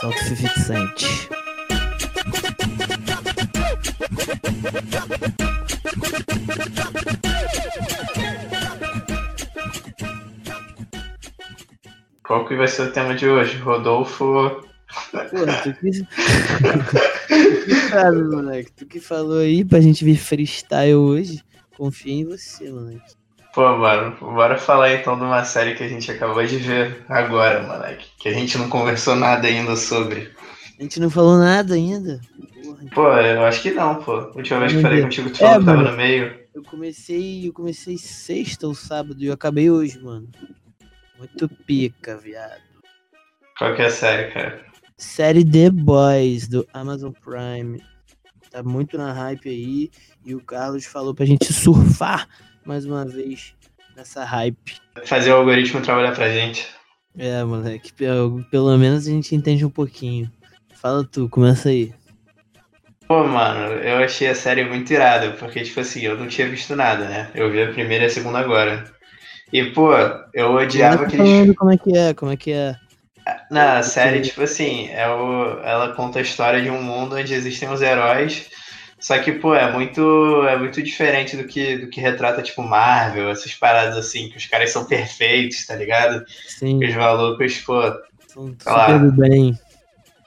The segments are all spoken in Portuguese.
Solta 50 Cent. Qual que vai ser o tema de hoje? Rodolfo. Porra, tu que... tu que sabe, moleque. Tu que falou aí pra gente vir freestyle hoje. Confia em você, moleque. Pô, mano, bora falar então de uma série que a gente acabou de ver agora, moleque. Que a gente não conversou nada ainda sobre. A gente não falou nada ainda. Porra, Pô, eu acho que não, pô. A última vez que falei contigo, tu É, falou que tava mano. no meio. eu comecei. Eu comecei sexta ou sábado e eu acabei hoje, mano. Muito pica, viado. Qual que é a série, cara? Série The Boys do Amazon Prime. Tá muito na hype aí. E o Carlos falou pra gente surfar mais uma vez nessa hype. Fazer o algoritmo trabalhar pra gente. É, moleque. Pelo, pelo menos a gente entende um pouquinho. Fala tu, começa aí. Pô, mano, eu achei a série muito irada, porque, tipo assim, eu não tinha visto nada, né? Eu vi a primeira e a segunda agora. E, pô, eu odiava Começa aqueles. falando como é que é, como é que é. Na série, tipo assim, é o... ela conta a história de um mundo onde existem os heróis. Só que, pô, é muito, é muito diferente do que, do que retrata, tipo, Marvel, essas paradas assim, que os caras são perfeitos, tá ligado? Sim, Que os malucos, pô. são Sei lá. super do bem.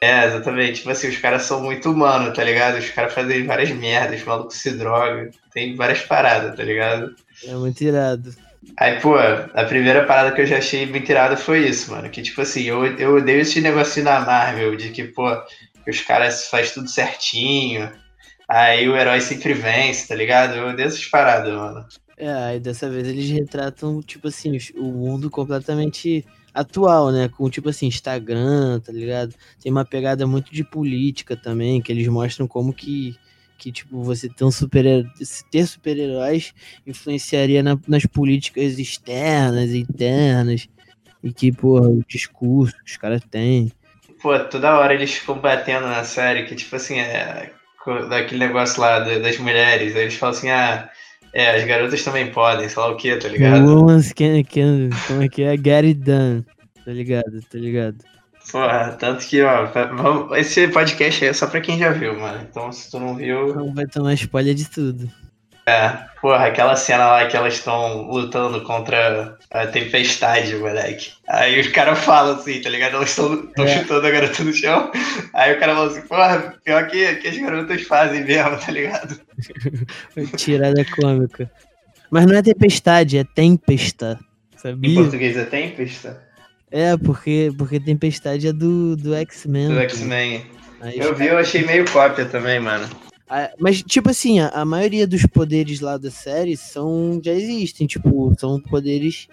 É, exatamente. Tipo assim, os caras são muito humanos, tá ligado? Os caras fazem várias merdas, os malucos se drogam, tem várias paradas, tá ligado? É muito irado. Aí, pô, a primeira parada que eu já achei muito irada foi isso, mano. Que, tipo assim, eu, eu odeio esse negocinho da Marvel, de que, pô, que os caras fazem tudo certinho, aí o herói sempre vence, tá ligado? Eu odeio essas paradas, mano. É, aí dessa vez eles retratam, tipo assim, o mundo completamente atual, né? Com, tipo assim, Instagram, tá ligado? Tem uma pegada muito de política também, que eles mostram como que, que tipo, você ter um super ter super-heróis influenciaria na- nas políticas externas e internas. E que, porra, o discurso que os caras têm. Pô, toda hora eles ficam batendo na série, que, tipo assim, é daquele negócio lá da- das mulheres, aí eles falam assim, ah, é, as garotas também podem, sei lá o que, tá ligado? Women's can, can, como é que é? Get it done. Tá ligado, tá ligado. Porra, tanto que, ó, esse podcast aí é só pra quem já viu, mano. Então, se tu não viu, Então vai tomar spoiler de tudo. Porra, aquela cena lá que elas estão lutando contra a tempestade, moleque. Aí os caras falam assim, tá ligado? Elas estão É. chutando a garota no chão. Aí o cara fala assim, porra, pior que, que as garotas fazem mesmo, tá ligado? Tirada cômica. Mas não é tempestade, é tempesta. Em Sabia? português é tempesta? É, porque, porque tempestade é do, do X-Men. Do. X-Men. Eu vi, eu achei meio cópia também, mano. Mas, tipo assim, a, a maioria dos poderes lá da série são. já existem, tipo, são poderes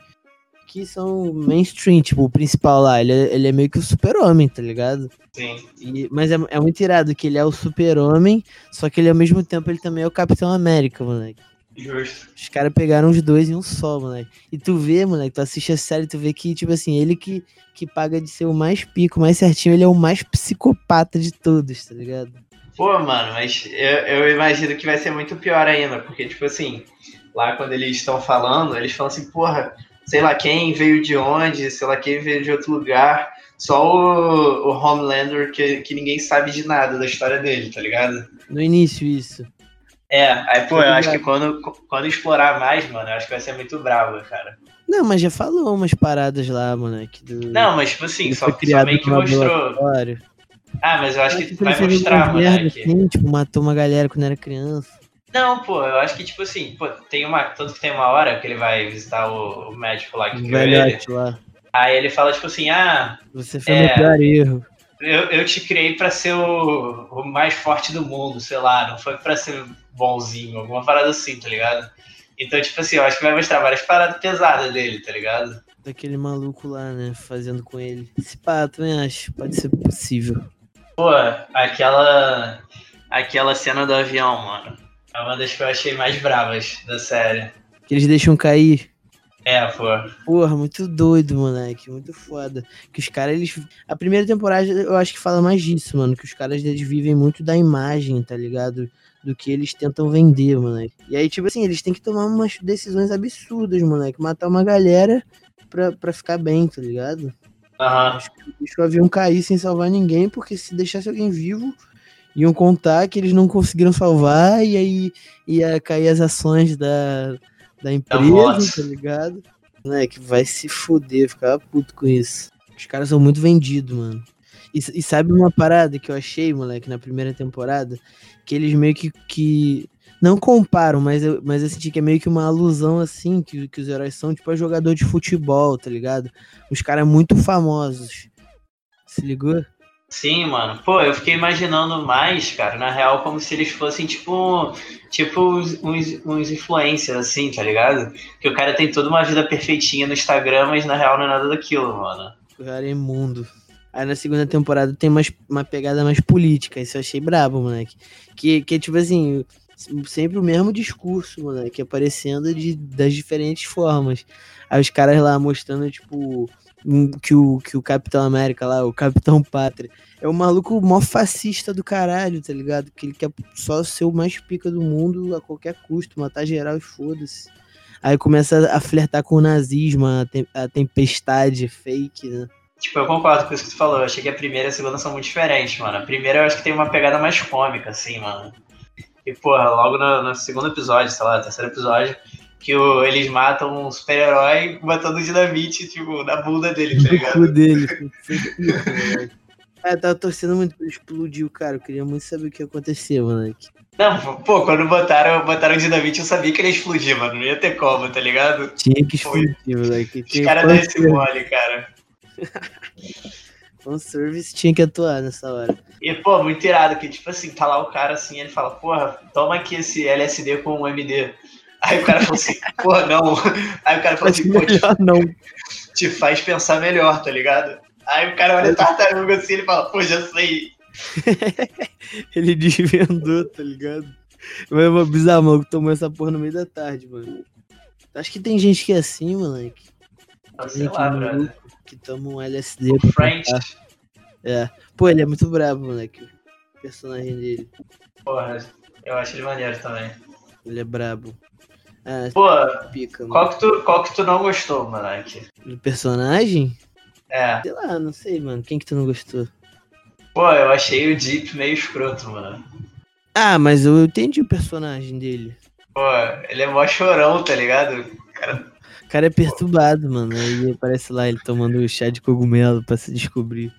que são mainstream, tipo, o principal lá, ele é, ele é meio que o super-homem, tá ligado? Sim. E- mas é, é muito irado que ele é o super-homem, só que ele ao mesmo tempo ele também é o Capitão América, moleque. Justo. Os caras pegaram os dois em um só, moleque. E tu vê, moleque, tu assiste a série, tu vê que, tipo assim, ele que, que paga de ser o mais pico, mais certinho, ele é o mais psicopata de todos, tá ligado? Pô, mano, mas eu, eu imagino que vai ser muito pior ainda, porque, tipo assim, lá quando eles estão falando, eles falam assim, porra, sei lá quem veio de onde, sei lá quem veio de outro lugar, só o, o Homelander que, que ninguém sabe de nada da história dele, tá ligado? No início, isso. É, aí, pô, eu acho que quando, quando explorar mais, mano, eu acho que vai ser muito bravo, cara. Não, mas já falou umas paradas lá, moleque. Do... Não, mas, tipo assim, só, foi só criado meio que no mostrou. laboratório. Ah, mas eu acho que vai fez mostrar, umas merda moleque. assim, tipo, matou uma galera quando era criança. Não, pô, eu acho que, tipo assim, pô, tem uma. Tanto que tem uma hora que ele vai visitar o, o médico lá que O criou ele. lá. Aí ele fala, tipo assim, ah, Você foi É. meu pior erro. eu, eu te criei pra ser o, o mais forte do mundo, sei lá, não foi pra ser bonzinho, alguma parada assim, tá ligado? Então, tipo assim, eu acho que vai mostrar várias paradas pesadas dele, tá ligado? Daquele maluco lá, né? Fazendo com ele. Esse pá, também acho. Pode ser possível. Pô, aquela. Aquela cena do avião, mano. É uma das que eu achei mais bravas da série. Que eles deixam cair. É, pô. Porra, muito doido, moleque. Muito foda. Que os caras, eles. A primeira temporada eu acho que fala mais disso, mano. Que os caras eles vivem muito da imagem, tá ligado? Do que eles tentam vender, moleque. E aí, tipo assim, eles têm que tomar umas decisões absurdas, moleque. Matar uma galera pra, pra ficar bem, tá ligado? Aham. Deixou o avião cair sem salvar ninguém, porque se deixasse alguém vivo, iam contar que eles não conseguiram salvar e aí ia cair as ações da, da empresa, tá ligado? Né, que vai se fuder, ficava puto com isso. Os caras são muito vendidos, mano. E, e sabe uma parada que eu achei, moleque, na primeira temporada? Que eles meio que. que não comparam, mas eu, mas eu senti que é meio que uma alusão, assim, que, que os heróis são, tipo, a jogador de futebol, tá ligado? Os caras muito famosos. Se ligou? Sim, mano. Pô, eu fiquei imaginando mais, cara, na real, como se eles fossem tipo. Tipo uns, uns, uns influencers, assim, tá ligado? Que o cara tem toda uma vida perfeitinha no Instagram, mas na real não é nada daquilo, mano. O cara é imundo. Aí na segunda temporada tem mais, uma pegada mais política, isso eu achei brabo, moleque. Que, que tipo assim, sempre o mesmo discurso, moleque, aparecendo de, das diferentes formas. Aí os caras lá mostrando, tipo, que o, que o Capitão América lá, o Capitão Pátria, é o maluco mó fascista do caralho, tá ligado? Que ele quer só ser o mais pica do mundo a qualquer custo, matar geral e foda-se. Aí começa a flertar com o nazismo, a, a tempestade fake, né? Tipo, eu concordo com isso que tu falou. Eu achei que a primeira e a segunda são muito diferentes, mano. A primeira eu acho que tem uma pegada mais cômica, assim, mano. E, porra, logo no, no segundo episódio, sei lá, terceiro episódio, que o- eles matam um super-herói botando dinamite, tipo, na bunda dele, tá ligado? dele. Pica, moleque. Ah, eu tava torcendo muito pra explodir o cara. Eu queria muito saber o que aconteceu, moleque. Não, pô, quando botaram, botaram dinamite, eu sabia que ele ia explodir, mano. Não ia ter como, tá ligado? Tinha que explodir, moleque. Os caras dão esse mole, cara. Fanservice tinha que atuar nessa hora. E, pô, muito irado, que, tipo assim, tá lá o cara assim, ele fala, porra, toma aqui esse LSD com um MD. Aí o cara falou assim, porra, não. Aí o cara falou assim, pô, te, não. te faz pensar melhor, tá ligado? Aí o cara olha tartaruga assim, ele fala, pô, já sei. Ele desvendou, tá ligado? Mas, mano, bizarro, maluco, tomou essa porra no meio da tarde, mano. Acho que tem gente que é assim, moleque. Tem sei lá, brother. Que toma um LSD. O French. É. Pô, ele é muito brabo, moleque. O personagem dele. porra, eu acho ele maneiro também. Ele é brabo. Ah, Pô, pica, mano. qual que tu, qual que tu não gostou, moleque? Do personagem? É. Sei lá, não sei, mano. Quem que tu não gostou? Pô, eu achei o Deep meio escroto, mano. Ah, mas eu entendi o personagem dele. Pô, ele é mó chorão, tá ligado? Cara, O cara é perturbado, mano. Aí aparece lá ele tomando chá de cogumelo pra se descobrir.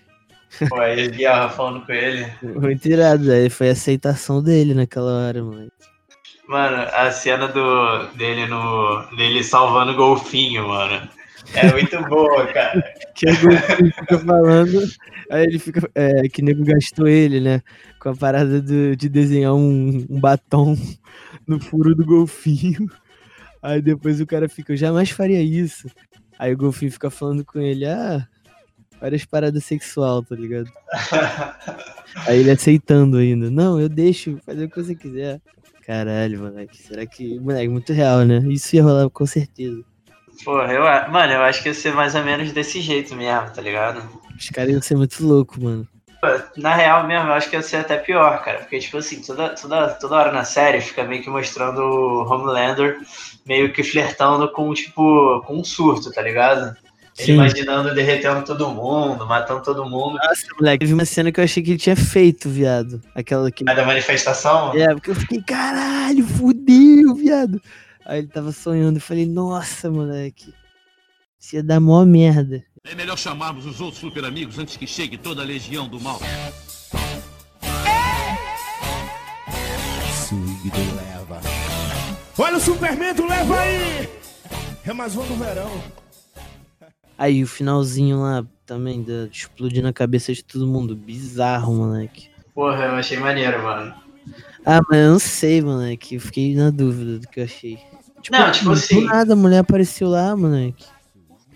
pô, aí ele Guiarra falando com ele. Muito irado, aí foi a aceitação dele naquela hora, mano. Mano, a cena do, dele no. dele salvando o golfinho, mano. É muito boa, cara. Que o golfinho fica falando, aí ele fica. É, que nego gastou ele, né? Com a parada do- de desenhar um, um batom no furo do golfinho. Aí depois o cara fica, eu jamais faria isso. Aí o golfinho fica falando com ele, ah, várias paradas sexual, tá ligado? Aí ele aceitando ainda. Não, eu deixo fazer o que você quiser. Caralho, moleque. Será que. Moleque, muito real, né? Isso ia rolar com certeza. Porra, eu, mano, eu acho que ia ser mais ou menos desse jeito mesmo, tá ligado? Os caras iam ser muito loucos, mano. Na real mesmo, eu acho que ia ser até pior, cara. Porque, tipo assim, toda, toda, toda hora na série fica meio que mostrando o Homelander meio que flertando com, tipo, com um surto, tá ligado? Ele Sim. imaginando derretendo todo mundo, matando todo mundo. Nossa, moleque, teve uma cena que eu achei que ele tinha feito, viado. Aquela que. Aí da manifestação, É, porque eu fiquei, caralho, fudeu, viado. Aí ele tava sonhando, eu falei, nossa, moleque. Isso ia dar mó merda. É melhor chamarmos os outros super amigos antes que chegue toda a legião do mal. Swing do leva. Olha o Superman do leva aí! É mais um do verão. Aí o finalzinho lá também, da, de explodir na cabeça de todo mundo. Bizarro, moleque. porra, eu achei maneiro, mano. Ah, mas eu não sei, moleque. Eu fiquei na dúvida do que eu achei. Não, tipo do assim- nada, a mulher apareceu lá, moleque.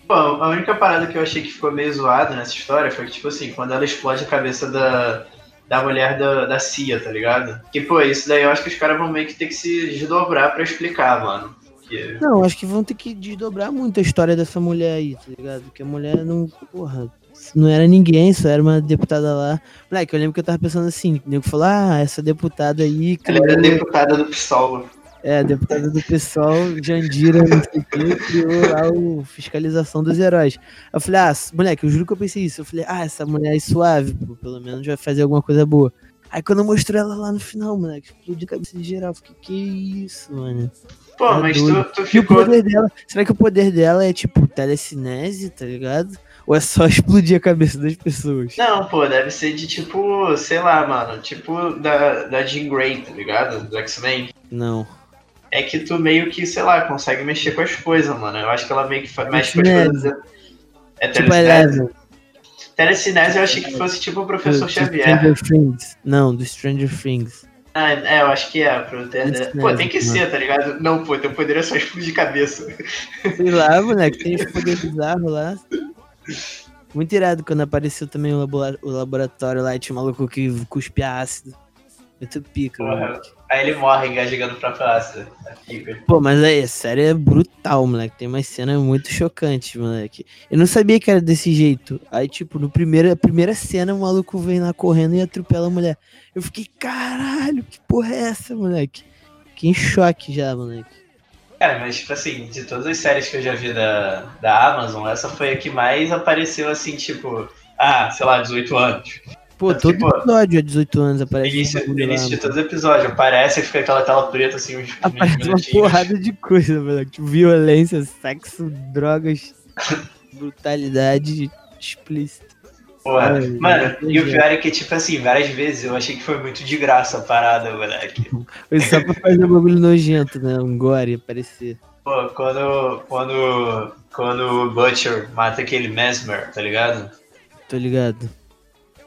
Pô, a única parada que eu achei que ficou meio zoado nessa história foi que, tipo assim, quando ela explode a cabeça da, da mulher da, da CIA, tá ligado? Que, pô, isso daí eu acho que os caras vão meio que ter que se desdobrar pra explicar, mano. Que- Não, acho que vão ter que desdobrar muito a história dessa mulher aí, tá ligado? Porque a mulher não. Porra. Não era ninguém, só era uma deputada lá. Moleque, eu lembro que eu tava pensando assim, o nego falou, ah, essa deputada aí Ela era deputada do PSOL. É, deputada do pessoal, Jandira, não sei o que, criou lá o fiscalização dos heróis. Eu falei, ah, moleque, eu juro que eu pensei isso. Eu falei, ah, essa mulher é suave, pô, pelo menos vai fazer alguma coisa boa. Aí quando eu mostrei ela lá no final, moleque, explodiu a cabeça de geral. Eu fiquei, que isso, mano. Pô, Tá mas tu, tu E o ficou. poder dela, será que o poder dela é tipo telecinese, tá ligado? Ou é só explodir a cabeça das pessoas? Não, pô, deve ser de tipo, sei lá, mano, tipo da, da Jean Grey, tá ligado? Do X-Men. Não. É que tu meio que, sei lá, consegue mexer com as coisas, mano. Eu acho que ela meio que mexe com as Telecinese. coisas. É Tipo telecinese? Eleven. Telecinese eu achei que fosse tipo o professor do Xavier. Stranger Things. Não, do Stranger Things. Ah, é, eu acho que é. Pro Pô, tem que mano. ser, tá ligado? Não, pô, teu poder é só explodir cabeça. Sei lá, moleque, tem os poderes bizarros lá. Muito irado quando apareceu também o, labora- o laboratório lá e tinha um maluco que cuspia ácido. Muito pica, moleque. Aí ele morre engasgando pra praça. A fica. Pô, mas aí, a série é brutal, moleque. Tem umas cenas muito chocantes, moleque. Eu não sabia que era desse jeito. Aí, tipo, no primeiro, a primeira cena, o maluco vem lá correndo e atropela a mulher. Eu fiquei, caralho, que porra é essa, moleque? Fiquei em choque já, moleque. Cara, mas tipo assim, de todas as séries que eu já vi da, da Amazon, essa foi a que mais apareceu assim, tipo, ah, sei lá, 18 anos. Pô, Mas, todo tipo, episódio é 18 anos, No aparece um início, lá, início de mano. todos os episódios, aparece e fica aquela tela preta assim, uns, uns Aparece uma minutinhos. porrada de coisa, moleque. Tipo, violência, sexo, drogas, brutalidade explícita. Porra. Ai, Mano, e o pior é que, tipo assim, várias vezes eu achei que foi muito de graça a parada, moleque. Foi só pra fazer um bagulho nojento, né? Um gore aparecer. Pô, quando, quando, quando o Butcher mata aquele Mesmer, tá ligado? Tô ligado.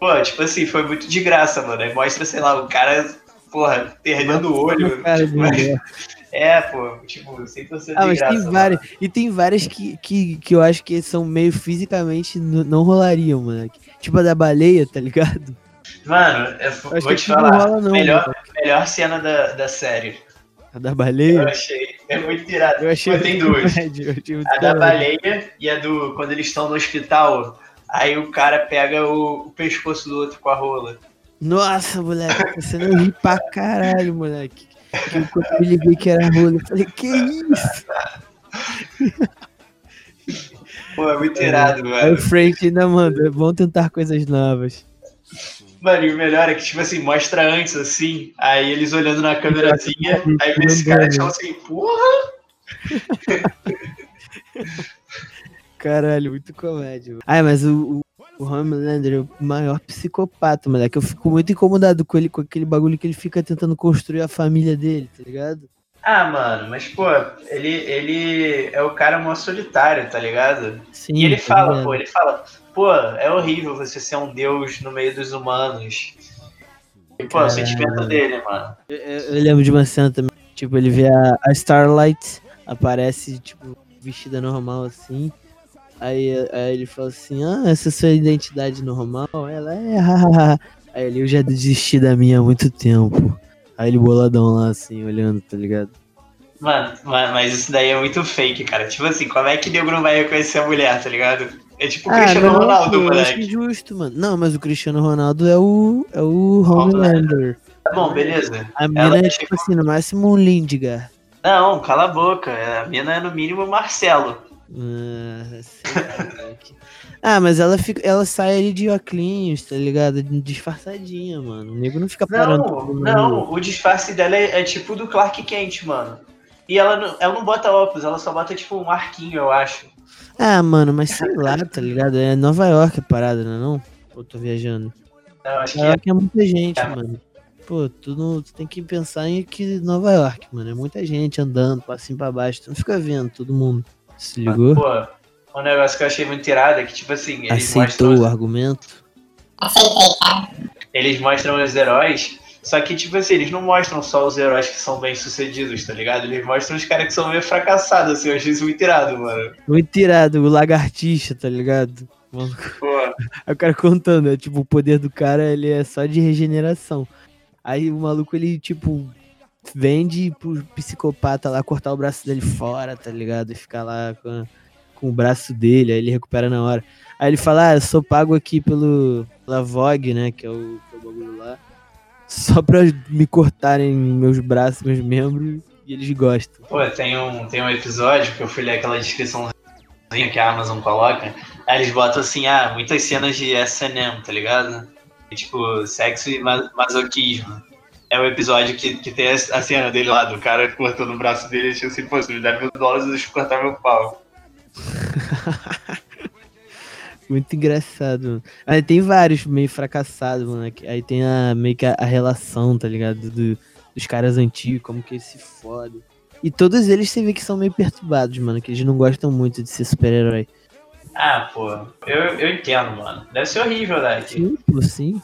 Pô, tipo assim, foi muito de graça, mano. Aí mostra, sei lá, o cara, porra, perdendo o olho. Cara tipo, mulher. é, pô, tipo, 100% Ah, de mas graça. tem várias. E tem várias que, que, que eu acho que são meio fisicamente não rolariam, moleque. Tipo a da baleia, tá ligado? Mano, eu Eu acho vou te não falar, rola, não. melhor, melhor cena da, da série. A da Eu baleia? achei. É muito tirado. Eu achei. tem muito duas. eu muito A da baleia e a do. Quando eles estão no hospital, aí o cara pega o, o pescoço do outro com a rola. Nossa, moleque, você não ri pra caralho, moleque. Que eu- Quando eu liguei que era rola, eu falei, que isso? Pô, é muito irado, Aí mano. o Frank ainda manda, é bom tentar coisas novas. Mano, e o melhor é que, tipo assim, mostra antes, assim, aí eles olhando na câmerazinha, aí vê esse cara e fala assim, porra! Caralho, muito comédia. mano. Ai, mas o, o, o Homelander é o maior psicopata, moleque. Eu fico muito incomodado com ele, com aquele bagulho que ele fica tentando construir a família dele, tá ligado? Ah, mano, mas, pô, ele, ele é o cara mó solitário, tá ligado? Sim. E ele tá fala, ligado? pô, ele fala, pô, é horrível você ser um deus no meio dos humanos. E, pô, é o sentimento dele, mano. Eu, eu- eu lembro de uma cena também, tipo, ele vê a, a Starlight, aparece, tipo, vestida normal assim. Aí, aí ele fala assim, ah, essa é sua identidade normal? Ela é. Aí ele, eu já desisti da minha há muito tempo. Aí ele boladão lá, assim, olhando, tá ligado? Mano, ma- mas isso daí é muito fake, cara. Tipo assim, como é que nego não vai reconhecer a mulher, tá ligado? É tipo o Cristiano não, Ronaldo, pô, eu acho moleque. justo, mano. Não, mas o Cristiano Ronaldo é o, é o Homelander. Tá bom, beleza. A mina Ela é, é tipo tipo- assim, no máximo um Lindigar. Não, cala a boca. A mina é no mínimo Marcelo. Ah. Ah, mas ela, fica, ela sai ali de óculos, tá ligado? Disfarçadinha, mano. O nego não fica parando. Não, não, o disfarce dela é, é tipo do Clark Kent, mano. E ela não, ela não bota óculos, ela só bota tipo um arquinho, eu acho. Ah, mano, mas sei lá, tá ligado? É Nova York a parada, não é não? Ou tô viajando? Não, acho que Nova é. York é muita gente, É. mano. Pô, tu, não, tu tem que pensar em que Nova York, mano. É muita gente andando pra cima pra baixo. Tu não fica vendo todo mundo. Se ligou? Pô, um negócio que eu achei muito irado é que, tipo assim, eles Aceitou mostram, o argumento? eles mostram os heróis, só que, tipo assim, eles não mostram só os heróis que são bem-sucedidos, tá ligado? Eles mostram os caras que são meio fracassados, assim, eu achei isso muito irado, mano. Muito irado, o lagartixa, tá ligado? Aí o cara contando, é tipo, o poder do cara, ele é só de regeneração. Aí o maluco, ele, tipo, vende pro psicopata lá cortar o braço dele fora, tá ligado? E ficar lá com, com o braço dele, aí ele recupera na hora. Aí ele fala, ah, eu sou pago aqui pelo, pela Vogue, né, que é o, que é o bagulho lá, só pra me cortarem meus braços, meus membros, E eles gostam. Pô, tem um, tem um episódio que eu fui ler aquela descriçãozinha que a Amazon coloca. Aí eles botam assim, ah, muitas cenas de SM, tá ligado? Tipo, sexo e ma masoquismo. É o episódio que, que tem a cena dele lá, do cara cortando o braço dele e tipo assim, pô, se me der mil dólares, deixa eu cortar meu pau. Muito engraçado, mano. Aí tem vários meio fracassados, mano. Aí tem a, meio que a, a relação, tá ligado? Do, dos caras antigos, como que eles se fodem. E todos eles você vê que são meio perturbados, mano. Que eles não gostam muito de ser super-herói. Ah, pô. Eu, eu entendo, mano. Deve ser horrível, né? Sim, pô, sim.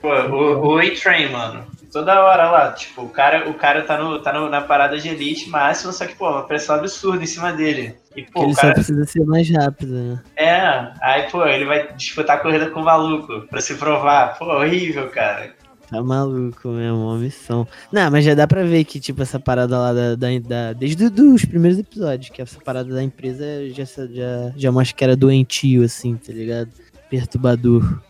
Pô, o, o A-Train, mano. Toda hora lá, tipo, o cara, o cara tá, no, tá no, na parada de elite máximo, só que, pô, uma pressão absurda em cima dele. E, pô, ele cara, só precisa ser mais rápido, né? É, aí, pô, ele vai disputar a corrida com o maluco pra se provar. Pô, horrível, cara. Tá maluco mesmo, uma missão. Não, mas já dá pra ver que, tipo, essa parada lá da. da, da desde os primeiros episódios, que essa parada da empresa já, já, já mostra que era doentio, assim, tá ligado? Perturbador.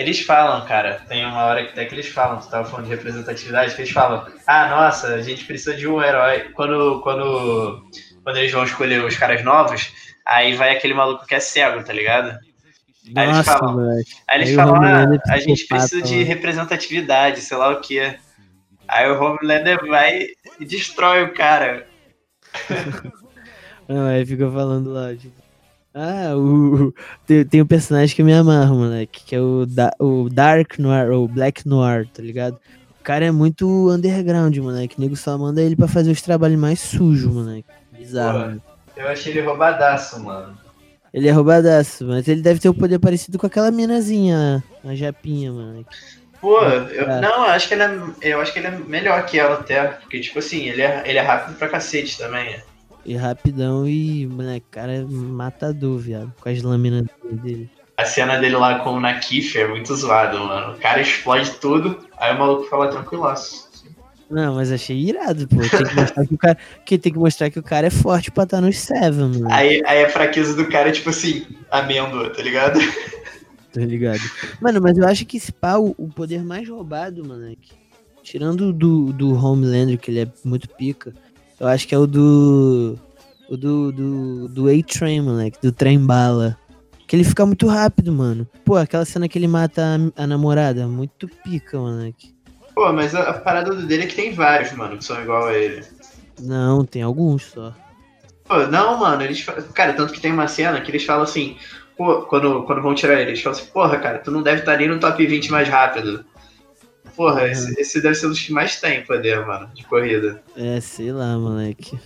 Eles falam, cara, tem uma hora que até que eles falam, tu tava falando de representatividade, que eles falam, ah, nossa, a gente precisa de um herói. Quando, quando, quando eles vão escolher os caras novos, aí vai aquele maluco que é cego, tá ligado? Aí eles Nossa, falam, aí eles Aí falam ah, a gente precisa de representatividade, sei lá o que. Aí o Homelander vai e destrói o cara. Não, aí fica falando lá, tipo. Ah, o. Tem, tem um personagem que eu me amarro, moleque, que é o, da, o Dark Noir, ou Black Noir, tá ligado? O cara é muito underground, moleque. O nego só manda ele pra fazer os trabalhos mais sujos, moleque. Bizarro, Pô. Eu achei ele roubadaço, mano. Ele é roubadaço, mas ele deve ter um poder parecido com aquela minazinha, a japinha, moleque. Pô, eu, não, eu acho que ele é, eu acho que ele é melhor que ela até, porque tipo assim, ele é, ele é rápido pra cacete também. E rapidão e, moleque, o cara é matador, viado. Com as lâminas dele. A cena dele lá com o Nakif é muito zoado, mano. O cara explode tudo, aí o maluco fala tranquilaço. Não, mas achei irado, pô. Tem que mostrar que o cara. Que tem que mostrar que o cara é forte pra estar nos Seven, mano. Aí, aí a fraqueza do cara é tipo assim, amêndoa, tá ligado? Tá ligado? Mano, mas eu acho que esse pá, o, poder mais roubado, moleque. Tirando do, do Homelander, que ele é muito pica, eu acho que é o do. O do. Do, do A-Train, moleque, do trem bala. Que ele fica muito rápido, mano. Pô, aquela cena que ele mata a, a namorada, muito pica, moleque. Pô, mas a, a parada dele é que tem vários, mano, que são igual a ele. Não, tem alguns só. Pô, não, mano, eles Cara, tanto que tem uma cena que eles falam assim, pô, quando, quando vão tirar ele, eles falam assim, porra, cara, tu não deve estar nem no top 20 mais rápido. Porra, esse, esse deve ser um dos que mais tem poder, mano, de corrida. É, sei lá, moleque.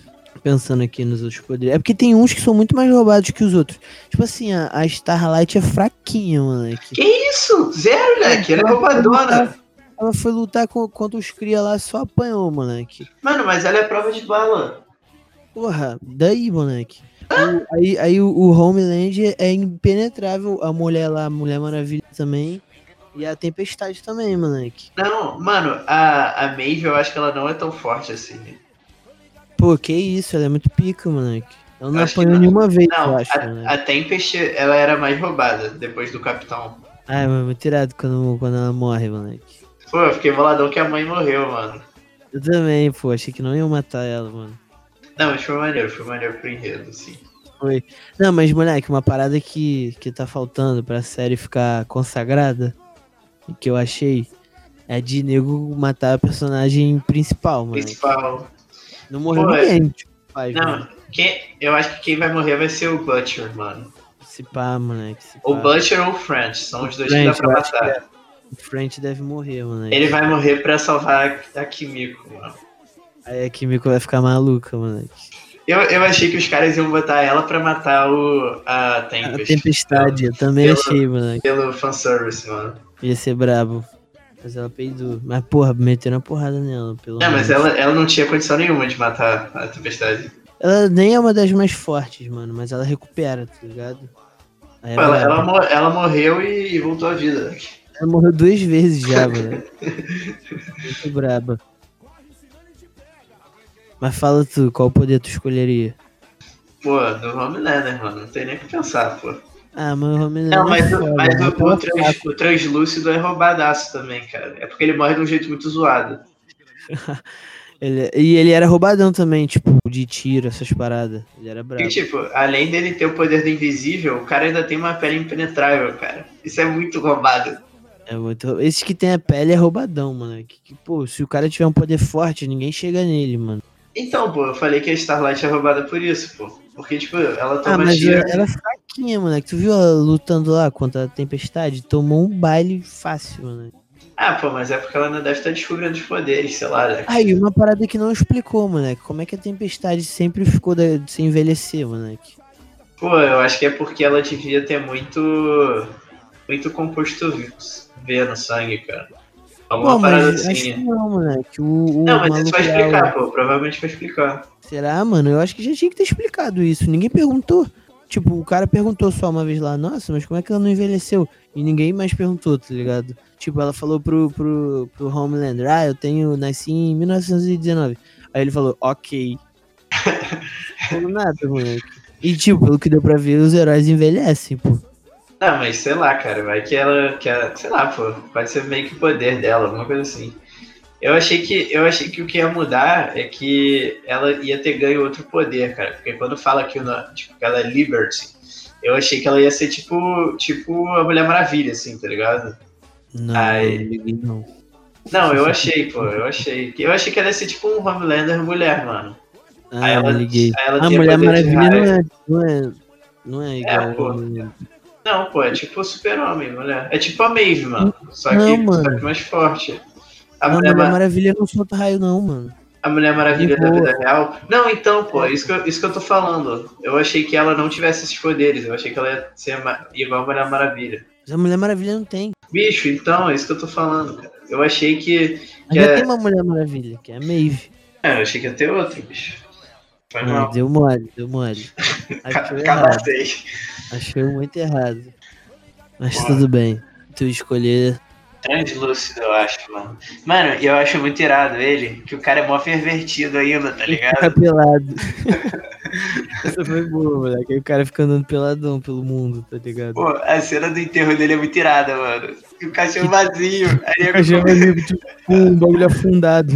Pensando aqui nos outros poderes. É porque tem uns que são muito mais roubados que os outros. Tipo assim, a, a Starlight é fraquinha, moleque. Que isso? Zero, moleque, ela é roubadona. Ela foi lutar com, contra os cria lá só apanhou, moleque. Mano, mas ela é prova de bala. Porra, daí, moleque. O- aí aí o, o Homeland é impenetrável. A mulher lá, a Mulher Maravilha também. E a Tempestade também, moleque. Não, mano, a, a Maeve eu acho que ela não é tão forte assim. Pô, que isso, ela é muito pica, moleque. Ela não Acho apanhou nenhuma vez, eu Não, acho, a, moleque. a Tempest, ela era mais roubada depois do Capitão. Mas é muito irado quando, quando ela morre, moleque. Pô, eu fiquei boladão que a mãe morreu, mano. Eu também, pô, achei que não iam matar ela, mano. Não, mas foi maneiro, foi maneiro pro enredo, assim. Foi. Não, mas, moleque, uma parada que, que tá faltando pra série ficar consagrada, que eu achei, é de nego matar a personagem principal, mano. Principal. Não morreu Pô, é- ninguém, tipo, Não, mano. quem, eu acho que quem vai morrer vai ser o Butcher, mano. Se pá, moleque. Se O pá. Butcher ou o French, são os dois que French, dá pra que matar. O French deve morrer, moleque. Ele vai morrer pra salvar a a Kimiko, mano. Aí a Kimiko vai ficar maluca, moleque. Eu, eu achei que os caras iam botar ela pra matar o, a A Tempest. tempestade, eu também pelo- achei, moleque. Pelo fanservice, mano. Ia ser brabo. Mas ela peidou. Mas, porra, meteram a porrada nela, pelo É, mas menos. ela, ela não tinha condição nenhuma de matar a Tempestade. Ela nem é uma das mais fortes, mano, mas ela recupera, tá ligado? É Pô, ela, ela, mor- ela morreu e, e voltou à vida. Ela morreu duas vezes já, mano. Muito braba. Mas fala tu, qual poder tu escolheria? Pô, do Homelander, mano. Não tem nem o que pensar, pô. Ah, mas o Homelander Não, mas, é foda, mas né? o, o, trans, o translúcido é roubadaço também, cara. É porque ele morre de um jeito muito zoado. Ele, e ele era roubadão também, tipo, de tiro, essas paradas. Ele era brabo. E, tipo, além dele ter o poder do invisível, o cara ainda tem uma pele impenetrável, cara. Isso é muito roubado. É muito... Esse que tem a pele é roubadão, mano. Que, que, pô, se o cara tiver um poder forte, ninguém chega nele, mano. Então, pô, eu falei que a Starlight é roubada por isso, pô. Porque, tipo, ela Ah, toma mas tiro. ela era fraquinha, mano. Tu viu ela lutando lá contra a tempestade? Tomou um baile fácil, mano. Ah, pô, mas é porque ela ainda deve estar descobrindo os poderes, sei lá, né? Aí, uma parada que não explicou, moleque. Como é que a tempestade sempre ficou de se envelhecer, moleque? Pô, eu acho que é porque ela devia ter muito. Muito composto V no sangue, cara. Alguma parada mas acho assim. que não, moleque. O, o Não, mas isso vai lá, explicar, o- pô. Provavelmente vai explicar. Será, mano? Eu acho que já tinha que ter explicado isso. Ninguém perguntou. Tipo, o cara perguntou só uma vez lá, nossa, mas como é que ela não envelheceu? E ninguém mais perguntou, tá ligado? Tipo, ela falou pro, pro, pro Homelander, ah, eu tenho, nasci em 1919. Aí ele falou, ok. Falou nada, moleque. E tipo, pelo que deu pra ver, os heróis envelhecem, pô. Não, mas sei lá, cara. Vai que ela. Que ela sei lá, pô. Pode ser meio que o poder dela, alguma coisa assim. Eu achei que eu achei que o que ia mudar é que ela ia ter ganho outro poder, cara. Porque quando fala que, o tipo, que ela é Liberty, eu achei que ela ia ser tipo, tipo a Mulher Maravilha, assim, tá ligado? Não, Ai. não não. Eu achei, pô, eu achei. Eu achei que ela ia ser tipo um Homelander mulher, mano. Ah, Aí ela- liguei. aí ela A Mulher Maravilha não é, não é, não é igual. pô. Não, pô, é tipo o super-homem, mulher. É tipo a Maeve, mano. Só que, Não, só mano. que mais forte. A Não, a Mulher, Ma- Maravilha não solta raio, não, mano. a Mulher Maravilha da vida real. Não, então, pô, isso que, eu, isso que eu tô falando. Eu achei que ela não tivesse esses poderes. Eu achei que ela ia ser igual a Mulher Maravilha. Mas a Mulher Maravilha não tem. Bicho, então, é isso que eu tô falando, cara. Eu achei que. Que já é- tem uma Mulher Maravilha, que é a Maeve. É, eu achei que ia ter outro, bicho. Foi mal. deu mole, deu mole. Cabacei. Achou muito errado. Mas tudo bem. Tu escolher. Translúcido, eu acho, mano. Mano, eu acho muito irado ele, que o cara é mó pervertido ainda, tá ligado? pelado. Essa foi boa, moleque. Aí o cara fica andando peladão pelo mundo, tá ligado? Pô, a cena do enterro dele é muito irada, mano. E o cachorro vazio. Aí Eu já vi, tipo, um bagulho afundado,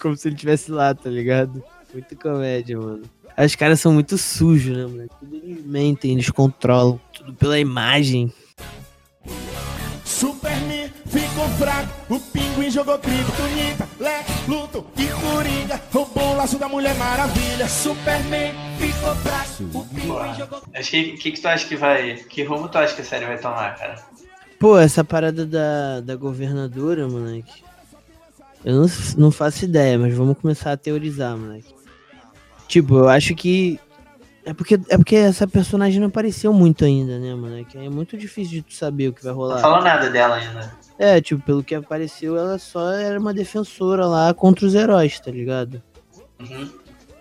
como se ele estivesse lá, tá ligado? Muito comédia, mano. Os caras são muito sujos, né, moleque? Tudo eles mentem, eles controlam tudo pela imagem. Superman ficou fraco, o pinguim jogou criptonita, Lex, Luto e Coringa roubou o laço da Mulher Maravilha. Superman ficou fraco, o pinguim jogou Acho que, que, que tu acha que vai. Que rumo tu acha que a série vai tomar, cara? Pô, essa parada da, da governadora, moleque. Eu não, não faço ideia, mas vamos começar a teorizar, moleque. Tipo, eu acho que. É porque, é porque essa personagem não apareceu muito ainda, né, moleque? É muito difícil de tu saber o que vai Não rolar. falou nada dela ainda. É, tipo, pelo que apareceu, ela só era uma defensora lá contra os heróis, tá ligado? Uhum.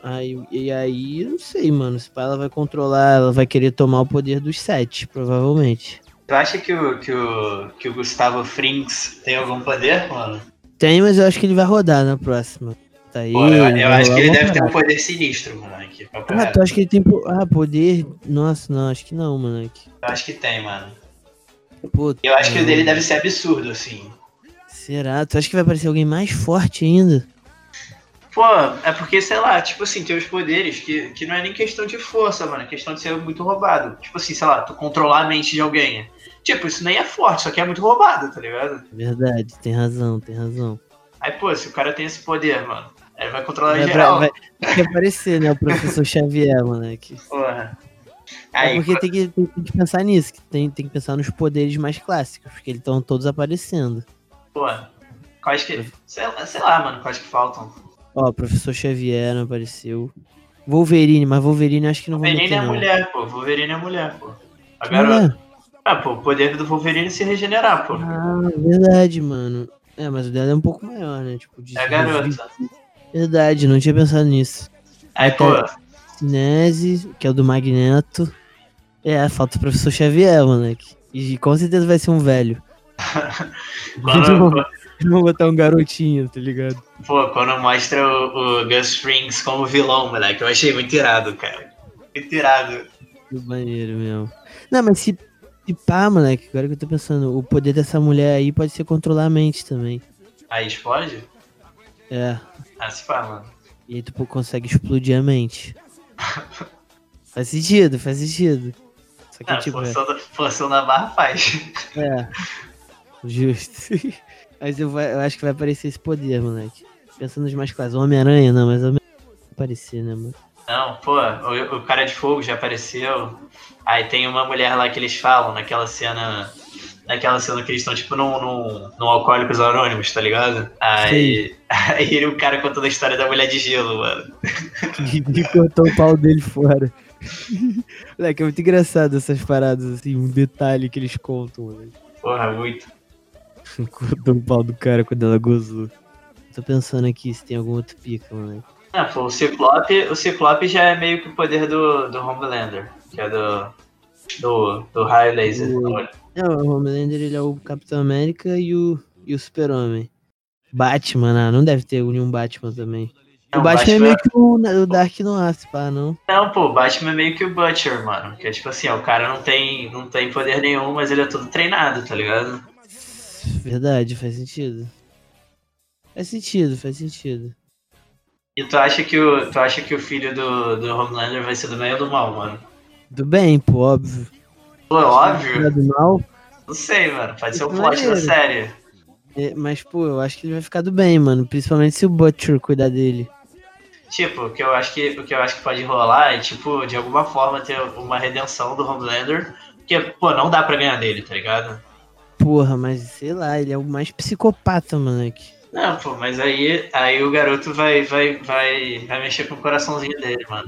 Aí, e aí, eu não sei, mano. Se ela vai controlar, ela vai querer tomar o poder dos sete, provavelmente. Tu acha que o, que o, que o Gustavo Frings tem algum poder, mano? Tem, mas eu acho que ele vai rodar na próxima. Tá aí. Pô, eu, eu acho que ele deve ter um poder sinistro, papo Ah, tu acha que ele tem. Ah, poder. Nossa, não, acho que não, moleque. Eu acho que tem, mano. Pô, Eu acho que o dele deve ser absurdo, assim. Será? Tu acha que vai aparecer alguém mais forte ainda? Pô, é porque, sei lá, tipo assim, tem os poderes que, que não é nem questão de força, mano. É questão de ser muito roubado. Tipo assim, sei lá, tu controlar a mente de alguém. Tipo, isso nem é forte, só que é muito roubado, tá ligado? Verdade, tem razão, tem razão. Aí, pô, se o cara tem esse poder, mano, ele vai controlar Vai, geral. vai, vai que aparecer, né? O professor Xavier, moleque. Porra. É Aí, porque tem que, tem, tem que pensar nisso, que tem, tem que pensar nos poderes mais clássicos, porque eles estão todos aparecendo. pô, quais que. Sei, lá- sei lá, mano, quais que faltam. Ó, o professor Xavier não apareceu. Wolverine, mas Wolverine acho que não vai Wolverine meter, é não. mulher, pô. Wolverine é mulher, pô. A garota. Ah, pô, o poder do Wolverine é se regenerar, pô. Ah, verdade, mano. É, mas o dela é um pouco maior, né? Tipo, de É a garota. Verdade, não tinha pensado nisso. Aí, pô, Cinese, que é o do Magneto. É, falta o professor Xavier, moleque. E com certeza vai ser um velho. quando, Não vou botar um garotinho, tá ligado? pô, quando mostra o, o Gus Frings como vilão, moleque, eu achei muito irado, cara. Muito irado. Que maneiro mesmo. Não, mas se, se pá, moleque, agora que eu tô pensando, o poder dessa mulher aí pode ser controlar a mente também. Aí explode? É. Ah, se fala, mano. E aí tu consegue explodir a mente. faz sentido, faz sentido. Só que, Ah, tipo, é, forçando, forçando a barra faz. é. Justo. Mas eu, vai- eu acho que vai aparecer esse poder, moleque. Pensando nos mais clássicos. Homem-Aranha, não, mas Homem-Aranha vai aparecer, né, mano? Não, pô, o, o cara de fogo já apareceu. Aí tem uma mulher lá que eles falam naquela cena. Naquela cena que eles estão, tipo, num, num, num Alcoólicos Anônimos, tá ligado? Aí, aí o cara contando a história da mulher de gelo, mano. E cortou o pau dele fora. Moleque, é muito engraçado essas paradas, assim, um detalhe que eles contam, moleque. Porra, muito. Cortou o pau do cara quando ela gozou. Tô pensando aqui se tem algum outro pica, moleque. Ah, pô, o Ciclope, o Ciclope já é meio que o poder do, do Homelander, que é do. do, do raio laser. Do- É, o Homelander, ele é o Capitão América e o, e o Super-Homem. Batman, ah, não deve ter nenhum Batman também. Não, o Batman, é Batman- meio que o, o Dark no ar, se pá, não? Não, pô, o Batman é meio que o Butcher, mano. Que é tipo assim, ó, o cara não tem, não tem poder nenhum, mas ele é todo treinado, tá ligado? Verdade, faz sentido. Faz sentido, faz sentido. E tu acha que o, tu acha que o filho do, do Homelander vai ser do bem ou do mal, mano? Do bem, pô, óbvio. Pô, óbvio. É do mal, Não sei, mano. Pode ser o Isso plot da série. é, mas, pô, eu acho que ele vai ficar do bem, mano. Principalmente se o Butcher cuidar dele. Tipo, o que eu acho que, o que eu acho que pode rolar é, tipo, de alguma forma ter uma redenção do Homelander. Porque, pô, não dá pra ganhar dele, tá ligado? Porra, mas sei lá, ele é o mais psicopata, moleque. Não, pô, mas aí, aí o garoto vai, vai, vai, vai mexer com o coraçãozinho dele, mano.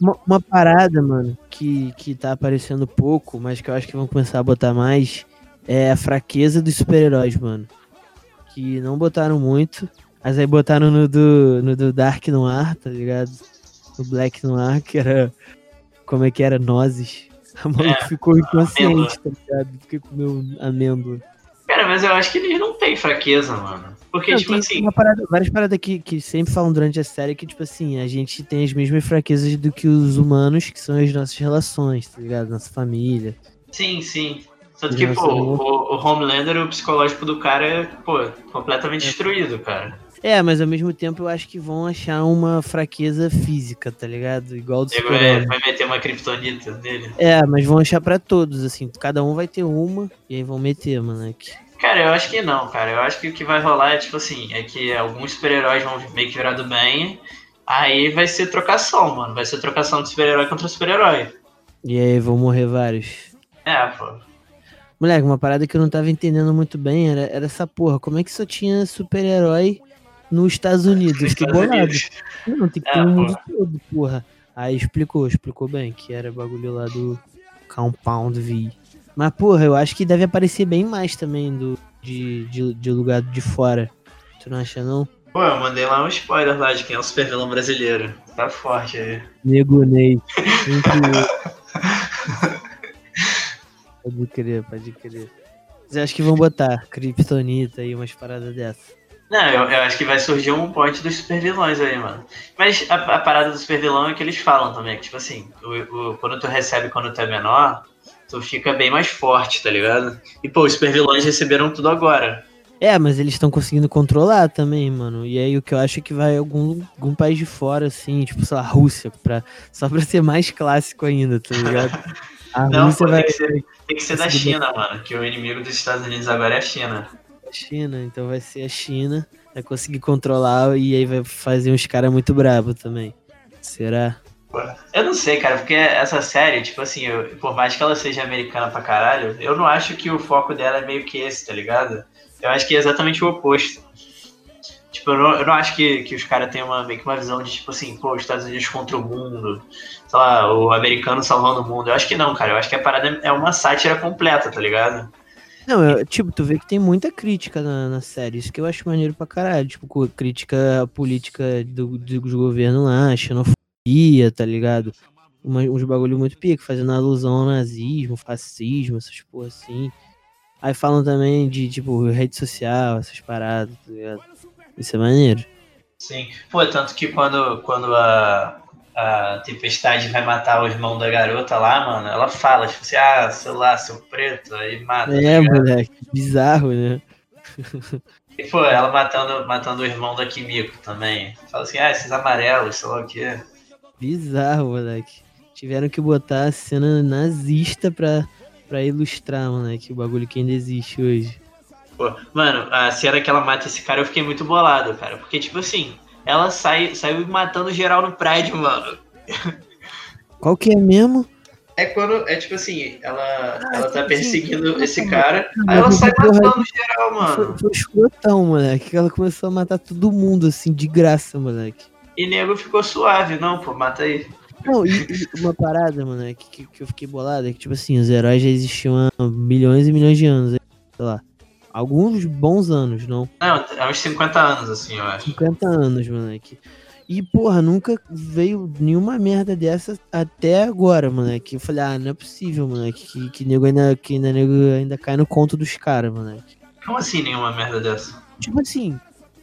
Uma, uma parada, mano, que, que tá aparecendo pouco, mas que eu acho que vão começar a botar mais, é a fraqueza dos super-heróis, mano. Que não botaram muito, mas aí botaram no do, no do Dark Noir, tá ligado? No Black Noir, que era. Como é que era? Nozes. A maluca É, ficou amêndoa. inconsciente, tá ligado? Porque comeu amêndoa. Cara, mas eu acho que eles não têm fraqueza, mano. Porque, Não, tipo assim, parada- várias paradas que, que sempre falam durante a série que, tipo assim, a gente tem as mesmas fraquezas do que os humanos, que são as nossas relações, tá ligado? Nossa família. sim, sim. Tanto que, Nossa, pô, o, o Homelander, o psicológico do cara é, pô, completamente destruído, cara. É, mas ao mesmo tempo eu acho que vão achar uma fraqueza física, tá ligado? Igual do vai, super vai meter uma kriptonita nele. É, mas vão achar pra todos, assim. Cada um vai ter uma e aí vão meter, moleque. Cara, eu acho que não, cara. Eu acho que o que vai rolar é, tipo assim, é que alguns super-heróis vão meio que virar do bem, aí vai ser trocação, mano. Vai ser trocação de super-herói contra super-herói. E aí vão morrer vários. É, pô. Moleque, uma parada que eu não tava entendendo muito bem era, era essa porra. Como é que só tinha super-herói nos Estados Unidos? Fiquei Estados bolado. Unidos. Não, tem que É, ter pô. mundo todo, porra. Aí explicou, explicou bem que era bagulho lá do Compound V. Mas, porra, eu acho que deve aparecer bem mais também do, de, de, de lugar de fora. Tu não acha, não? Pô, eu mandei lá um spoiler lá de quem é o super vilão brasileiro. Tá forte aí. Nego Ney. Muito- pode crer, pode crer. Mas acho que vão botar Kryptonita e umas paradas dessas. Não, eu, eu acho que vai surgir um ponte dos super vilões aí, mano. Mas a, a parada do super vilão é que eles falam também, que tipo assim, o, o- quando tu recebe quando tu é menor, tu fica bem mais forte, tá ligado? E pô, os super vilões receberam tudo agora. É, mas eles estão conseguindo controlar também, mano. E aí o que eu acho é que vai algum, algum país de fora, assim, tipo, sei lá, Rússia, pra, só pra ser mais clássico ainda, tá ligado? A Não, Rússia pô, vai tem que ser, tem que ser da China, mano. Que o inimigo dos Estados Unidos agora é a China. a China, então vai ser a China, vai conseguir controlar e aí vai fazer uns caras muito brabos também. Será? Eu não sei, cara, porque essa série, tipo assim, eu- por mais que ela seja americana pra caralho, eu não acho que o foco dela é meio que esse, tá ligado? Eu acho que é exatamente o oposto. Tipo, eu não, eu não acho que, que os caras tenham uma, meio que uma visão de, tipo assim, pô, os Estados Unidos contra o mundo, sei lá, o americano salvando o mundo. Eu acho que não, cara. Eu acho que a parada é uma sátira completa, tá ligado? Não, eu- tipo, tu vê que tem muita crítica na, na série, isso que eu acho maneiro pra caralho. Tipo, crítica à política do, dos governos lá, xenofobia, tá ligado? Uma- uns bagulho muito pico, fazendo alusão ao nazismo, fascismo, essas porra assim. Aí falam também de, tipo, rede social, essas paradas, tá ligado? Isso é maneiro. Sim. Pô, tanto que quando, quando a, a Tempestade vai matar o irmão da garota lá, mano, ela fala, tipo assim, ah, sei lá, seu preto, aí mata. tá É, ligado? moleque, bizarro, né? E, pô, ela matando, matando o irmão da Kimiko também. Fala assim, ah, esses amarelos, sei lá o quê. Bizarro, moleque. Tiveram que botar a cena nazista pra, pra ilustrar, moleque, o bagulho que ainda existe hoje. Pô, mano, a cena que ela mata esse cara eu fiquei muito bolado, cara. Porque, tipo assim, ela sai, saiu matando geral no prédio, mano. Qual que é mesmo? É quando, é tipo assim, ela, ela tá perseguindo esse cara, aí ela sai matando geral, Foi, mano. foi escrotão, moleque. que Ela começou a matar todo mundo, assim, de graça, moleque. E nego ficou suave, não, pô, mata aí. Não, e, uma parada, moleque, que, que eu fiquei bolado é que, tipo assim, os heróis já existiam há milhões e milhões de anos, sei lá. Alguns bons anos, não? Não, é uns 50 anos, assim, eu acho. 50 anos, moleque. E, porra, nunca veio nenhuma merda dessa até agora, moleque. Eu falei, ah, não é possível, moleque, que, que nego ainda, que ainda, nego ainda cai no conto dos caras, moleque. Como assim nenhuma merda dessa? Tipo assim,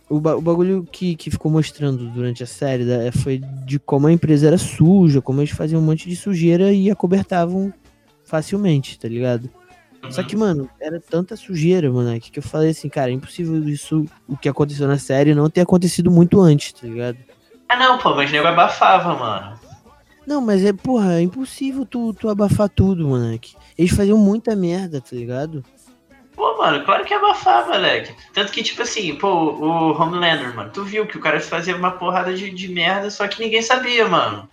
o, ba- o bagulho que, que ficou mostrando durante a série da- foi de como a empresa era suja, como eles faziam um monte de sujeira e acobertavam facilmente, tá ligado? Só que, mano, era tanta sujeira, moleque, que eu falei assim, cara, é impossível isso, o que aconteceu na série, não ter acontecido muito antes, tá ligado? Ah, não, pô, mas nego abafava, mano. Não, mas é, porra, é impossível tu, tu abafar tudo, moleque. Eles faziam muita merda, tá ligado? Pô, mano, claro que abafava, moleque. Tanto que, tipo assim, pô, o Homelander, mano, tu viu que o cara fazia uma porrada de, de merda, só que ninguém sabia, mano.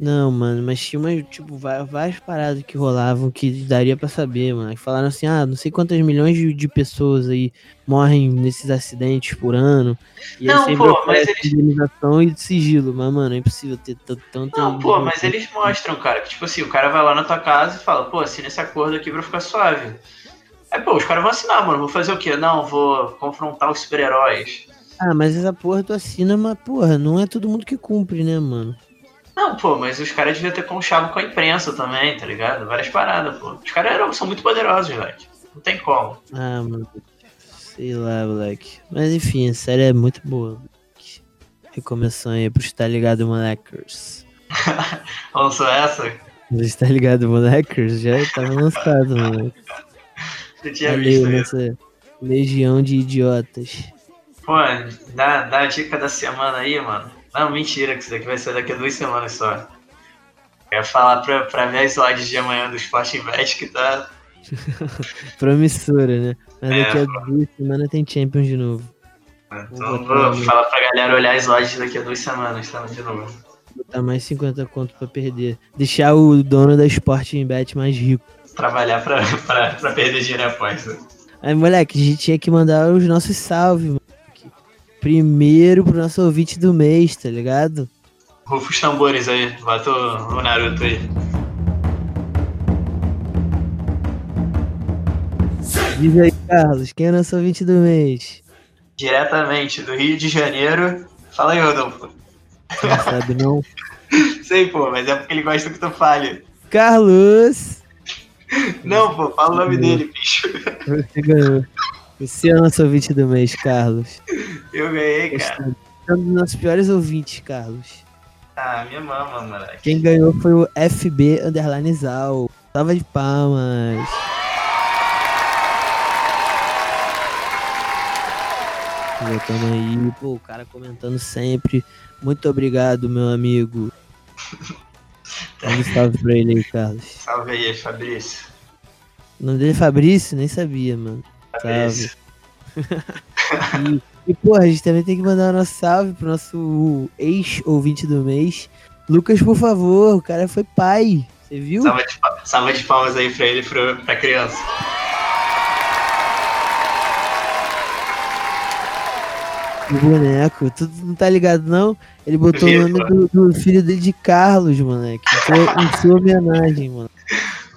Não, mano, mas tinha umas, tipo, várias paradas que rolavam que daria pra saber, mano. Que falaram assim, ah, não sei quantas milhões de, de pessoas aí morrem nesses acidentes por ano. E Não, pô, mas eles- indenização e sigilo. Mas, mano, é impossível ter t- tanta... Não, pô, mas eles mostram, cara, que tipo assim, o cara vai lá na tua casa e fala, pô, assina esse acordo aqui pra ficar suave. Aí, pô, os caras vão assinar, mano. Vou fazer o quê? Não, vou confrontar os super-heróis. Ah, mas essa porra tu assina, mas, porra, não é todo mundo que cumpre, né, mano? Não, pô, mas os caras deviam ter conchavo com a imprensa também, tá ligado? Várias paradas, pô. Os caras são muito poderosos, velho. Não tem como. Ah, mano, sei lá, moleque. Mas enfim, a série é muito boa. moleque. Recomeçando aí pros Tá Ligado Moleckers. Lançou essa? Os Tá Ligado Moleckers já tava lançado, mano. Você tinha Ali, visto isso? nessa legião de idiotas. Pô, dá, dá a dica da semana aí, mano. Não, mentira, que isso daqui vai ser daqui a duas semanas só. Eu ia falar pra, pra ver as odds de amanhã do Sport Invest que tá. Promissora, né? Mas É, daqui a duas semanas tem Champions de novo. Então vou falar pra galera olhar as odds daqui a duas semanas, tá? De novo. Botar mais 50 conto pra perder. Deixar o dono da Sporting Bet mais rico. Trabalhar pra, pra, pra perder dinheiro em aposta. Aí, moleque, a gente tinha que mandar os nossos salves, moleque. Primeiro pro nosso ouvinte do mês, tá ligado? Rufa os tambores aí, bota o, o Naruto aí. Diz aí, Carlos, quem é nosso ouvinte do mês? Diretamente do Rio de Janeiro. Fala aí, Rodolfo. Não sabe não? Sei, pô, mas é porque ele gosta que tu fale. Carlos! Não, pô, fala o nome dele, bicho. Você ganhou. Você é o nosso ouvinte do mês, Carlos. Eu ganhei, cara. É um dos nossos piores ouvintes, Carlos. Ah, minha mama, moleque. Quem ganhou foi o FB Underline Zal. Salva de palmas. Voltando aí, pô, o cara comentando sempre. Muito obrigado, meu amigo. Manda um salve pra ele aí, Carlos. Salve aí, Fabrício. O nome dele é Fabrício? Nem sabia, mano. Fabrício. E, e pô, a gente também tem que mandar um nosso salve pro nosso ex-ouvinte do mês. Lucas, por favor, o cara foi pai. Você viu? Salva de, salva de palmas aí pra ele e pra criança. O boneco, tu não tá ligado não? Ele botou o nome do, do filho dele de Carlos, moleque. Em sua, em sua homenagem, mano.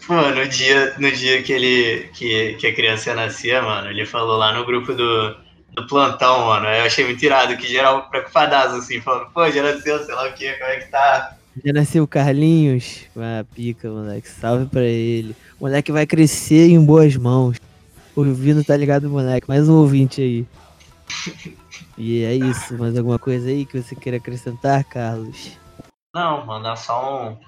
Pô, no dia, no dia que ele. Que, que a criança nascia, mano, ele falou lá no grupo do, do plantão, mano. Eu achei muito irado, que geral preocupadaço, assim, falando, pô, já nasceu, sei lá o que, como é que tá? Já nasceu o Carlinhos? Ah, pica, moleque. Salve pra ele. O moleque vai crescer em boas mãos. Ouvindo, tá ligado, moleque? Mais um ouvinte aí. E é isso. Mais alguma coisa aí que você queira acrescentar, Carlos? Não, mandar só um.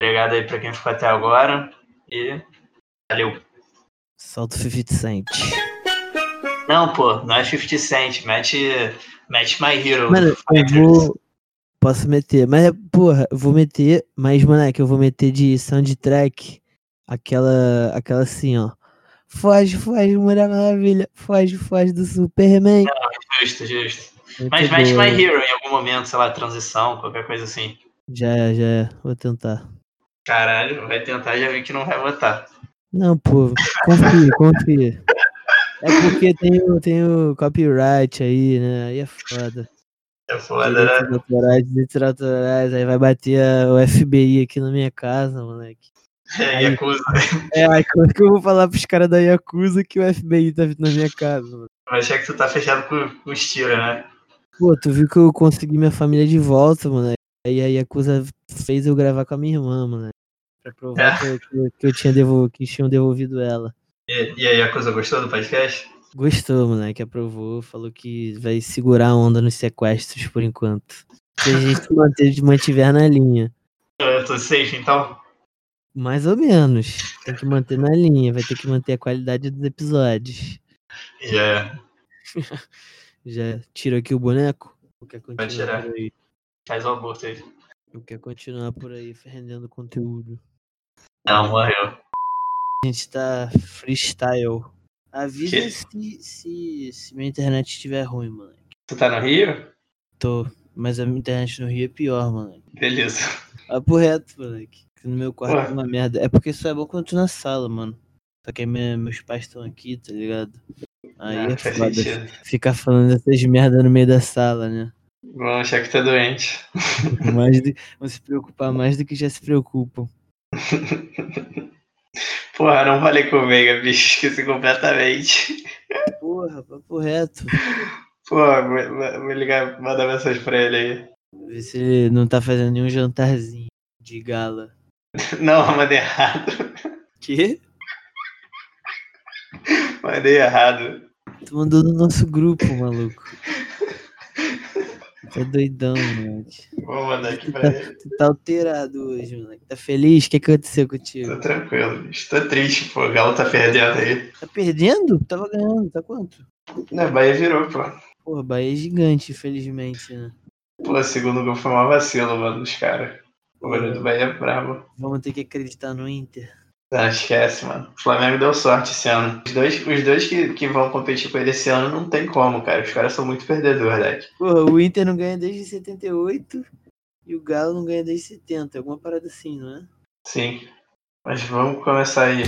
Obrigado aí pra quem ficou até agora. E. Valeu. Solta o 50 Cent. Não, pô, não é 50 Cent, mete, mete My Hero. Mano, eu vou. Posso meter, mas, porra, eu vou meter, mas, moleque, eu vou meter de soundtrack aquela, aquela assim, ó. Foge, foge, Mulher Maravilha. Foge, foge do Superman. Justo, justo. Muito Mas boa. My Hero em algum momento, sei lá, transição, qualquer coisa assim. Já é, já é. Vou tentar. Caralho, vai tentar, já vi que não vai votar. Não, pô, confia, confia. É porque tem o, tem o copyright aí, né? Aí é foda. É foda, né? Direitos autorais, direitos autorais, aí vai bater a- o FBI aqui na minha casa, moleque. É, Yakuza. É, aí como é que eu vou falar pros caras da Yakuza que o FBI tá vindo na minha casa, mano? Vai achar que tu tá fechado com, com os tiros, né? Pô, tu viu que eu consegui minha família de volta, moleque. Aí a Yakuza fez eu gravar com a minha irmã, moleque. Pra provar É. que, eu, que eu- tinha devolvido, que tinham devolvido ela. E, e aí, Yakuza gostou do podcast? Gostou, moleque, aprovou, falou que vai segurar a onda nos sequestros por enquanto. Se a gente manter, mantiver na linha. Eu tô safe, então? Mais ou menos. Tem que manter na linha, vai ter que manter a qualidade dos episódios. Já é. Já tirou aqui o boneco? Quer continuar tirar. Faz o aborto aí. Ou quer continuar por aí rendendo conteúdo? Não, morreu. A gente tá freestyle. Avisa Que? se, se, se minha internet estiver ruim, moleque. Tu tá no Rio? Tô. Mas a minha internet no Rio é pior, moleque. Beleza. Papo reto, moleque. Que no meu quarto Ué. é uma merda. É porque só é bom quando tô na sala, mano. Só que meus pais estão aqui, tá ligado? Aí Ah, é foda ficar falando essas merda no meio da sala, né? Vão achar que tá doente. Mais do, vão se preocupar mais do que já se preocupam. Porra, não falei com o Veiga, bicho. Esqueci completamente. Porra, papo reto. Vou- vou ligar, mandar mensagem pra ele aí. Ver se ele não tá fazendo nenhum jantarzinho de gala. Não, mandei errado. Que? Mandei errado. Tu mandou no nosso grupo, maluco. Tá doidão, moleque. Vou mandar aqui pra tá, ele. tu tá alterado hoje, moleque. Tá feliz? O que aconteceu contigo? Tô tranquilo, bicho. Tô triste, pô. O Galo tá perdendo aí. Tá perdendo? Tava ganhando, tá quanto? Não, Bahia virou, pô. Porra, Bahia é gigante, infelizmente, né? Pô, segundo gol foi uma vacilo, mano, dos caras. O goleiro do Bahia é brabo. Vamos ter que acreditar no Inter. Não, esquece, mano. O Flamengo deu sorte esse ano. Os dois, os dois que, que vão competir com ele esse ano não tem como, cara. Os caras são muito perdedores, Deck. Porra, o Inter não ganha desde 78 e o Galo não ganha desde 70. Alguma parada assim, não é? Sim. Mas vamos começar aí.